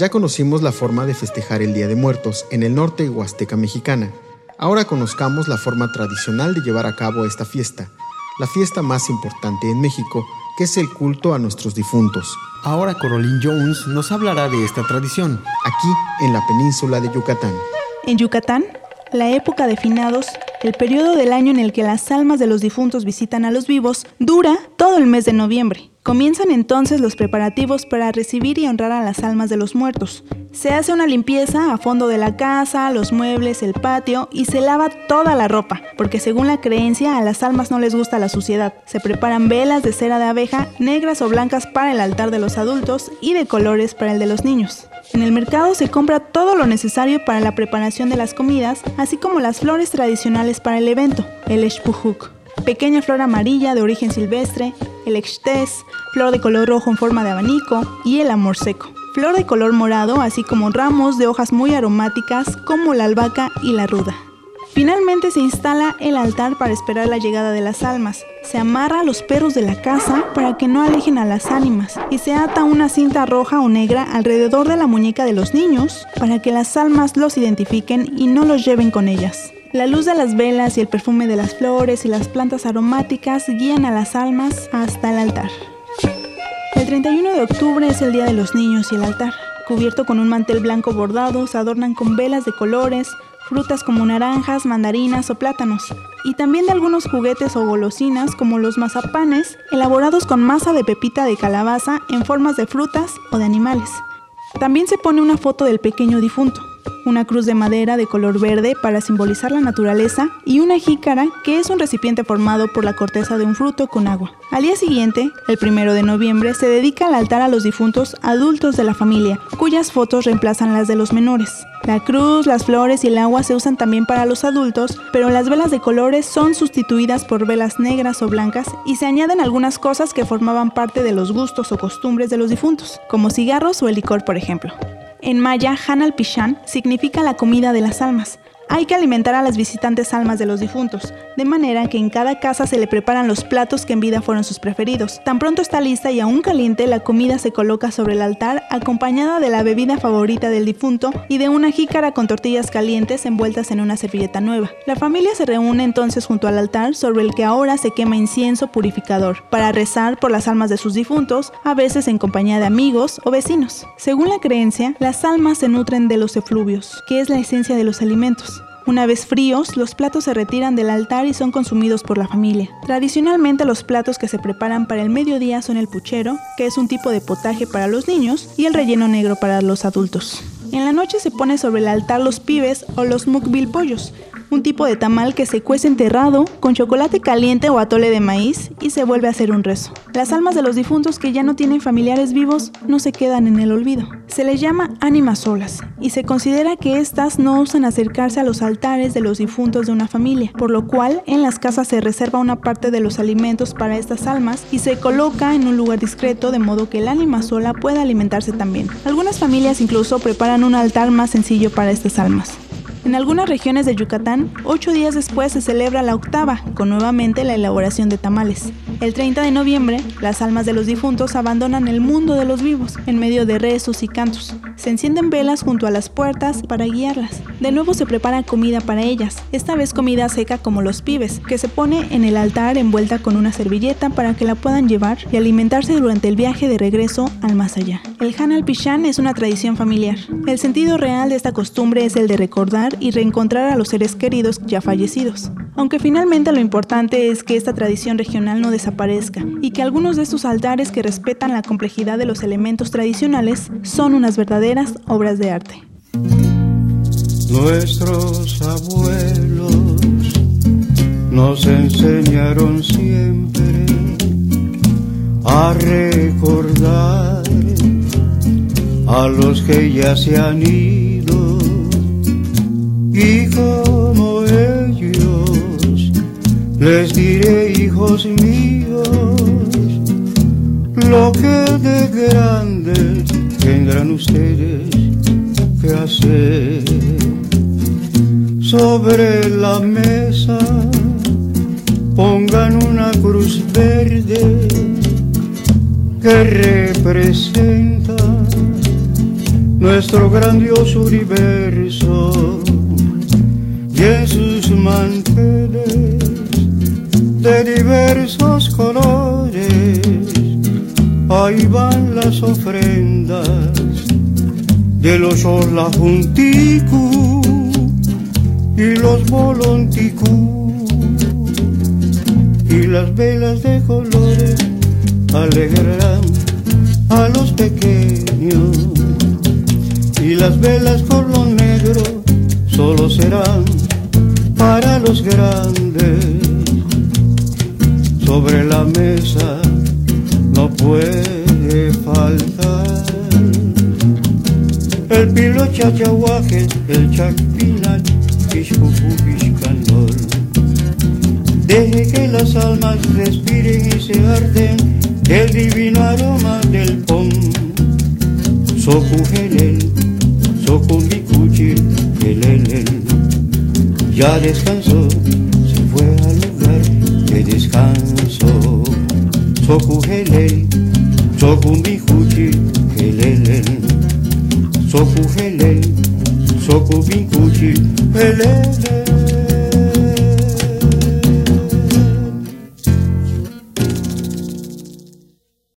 Ya conocimos la forma de festejar el Día de Muertos en el norte Huasteca mexicana. Ahora conozcamos la forma tradicional de llevar a cabo esta fiesta, la fiesta más importante en México, que es el culto a nuestros difuntos. Ahora Corolín Jones nos hablará de esta tradición. Aquí, en la península de Yucatán. En Yucatán, la época de finados, el periodo del año en el que las almas de los difuntos visitan a los vivos, dura todo el mes de noviembre. Comienzan entonces los preparativos para recibir y honrar a las almas de los muertos. Se hace una limpieza a fondo de la casa, los muebles, el patio y se lava toda la ropa, porque según la creencia a las almas no les gusta la suciedad. Se preparan velas de cera de abeja, negras o blancas para el altar de los adultos y de colores para el de los niños. En el mercado se compra todo lo necesario para la preparación de las comidas, así como las flores tradicionales para el evento, el Eshpujuk, pequeña flor amarilla de origen silvestre, el Extes, flor de color rojo en forma de abanico y el amor seco. Flor de color morado, así como ramos de hojas muy aromáticas como la albahaca y la ruda. Finalmente se instala el altar para esperar la llegada de las almas. Se amarra a los perros de la casa para que no alejen a las ánimas y se ata una cinta roja o negra alrededor de la muñeca de los niños para que las almas los identifiquen y no los lleven con ellas. La luz de las velas y el perfume de las flores y las plantas aromáticas guían a las almas hasta el altar. El 31 de octubre es el Día de los Niños y el altar. Cubierto con un mantel blanco bordado, se adornan con velas de colores, frutas como naranjas, mandarinas o plátanos, y también de algunos juguetes o golosinas como los mazapanes, elaborados con masa de pepita de calabaza en formas de frutas o de animales. También se pone una foto del pequeño difunto, una cruz de madera de color verde para simbolizar la naturaleza y una jícara que es un recipiente formado por la corteza de un fruto con agua. Al día siguiente, el primero de noviembre, se dedica al altar a los difuntos adultos de la familia, cuyas fotos reemplazan las de los menores. La cruz, las flores y el agua se usan también para los adultos, pero las velas de colores son sustituidas por velas negras o blancas y se añaden algunas cosas que formaban parte de los gustos o costumbres de los difuntos, como cigarros o el licor, por ejemplo. En maya, Hanal Pishan significa la comida de las almas. Hay que alimentar a las visitantes almas de los difuntos, de manera que en cada casa se le preparan los platos que en vida fueron sus preferidos. Tan pronto está lista y aún caliente, la comida se coloca sobre el altar acompañada de la bebida favorita del difunto y de una jícara con tortillas calientes envueltas en una servilleta nueva. La familia se reúne entonces junto al altar sobre el que ahora se quema incienso purificador, para rezar por las almas de sus difuntos, a veces en compañía de amigos o vecinos. Según la creencia, las almas se nutren de los efluvios, que es la esencia de los alimentos. Una vez fríos, los platos se retiran del altar y son consumidos por la familia. Tradicionalmente los platos que se preparan para el mediodía son el puchero, que es un tipo de potaje para los niños, y el relleno negro para los adultos. En la noche se pone sobre el altar los pibes o los mukbil pollos, un tipo de tamal que se cuece enterrado con chocolate caliente o atole de maíz y se vuelve a hacer un rezo. Las almas de los difuntos que ya no tienen familiares vivos no se quedan en el olvido. Se les llama ánimas solas y se considera que éstas no usan acercarse a los altares de los difuntos de una familia, por lo cual en las casas se reserva una parte de los alimentos para estas almas y se coloca en un lugar discreto de modo que el ánima sola pueda alimentarse también. Algunas familias incluso preparan un altar más sencillo para estas almas. En algunas regiones de Yucatán, ocho días después se celebra la octava, con nuevamente la elaboración de tamales. El 30 de noviembre, las almas de los difuntos abandonan el mundo de los vivos, en medio de rezos y cantos. Se encienden velas junto a las puertas para guiarlas. De nuevo se prepara comida para ellas, esta vez comida seca como los pibes, que se pone en el altar envuelta con una servilleta para que la puedan llevar y alimentarse durante el viaje de regreso al más allá. El Hanal Pishan es una tradición familiar. El sentido real de esta costumbre es el de recordar y reencontrar a los seres queridos ya fallecidos. Aunque finalmente lo importante es que esta tradición regional no desaparezca y que algunos de estos altares que respetan la complejidad de los elementos tradicionales son unas verdaderas obras de arte. Nuestros abuelos nos enseñaron siempre a recordar a los que ya se han ido y como ellos les diré hijos míos lo que de grandes tendrán ustedes que hacer. Sobre la mesa pongan una cruz verde que representa nuestro grandioso universo sus manteles de diversos colores. Ahí van las ofrendas de los junticu y los bolonticú. Y las velas de colores alegrarán a los pequeños. Y las velas con lo negro solo serán grandes. Sobre la mesa no puede faltar el pilo chachahuaje, el chacpinal, canol. Deje que las almas respiren y se arden el divino aroma del pom. Socujelel, socumbicuchil, ya descansó, se fue al lugar de descanso. Socujelel, socumbicuchil, helelen. Socujelel, socumbicuchil, helelen.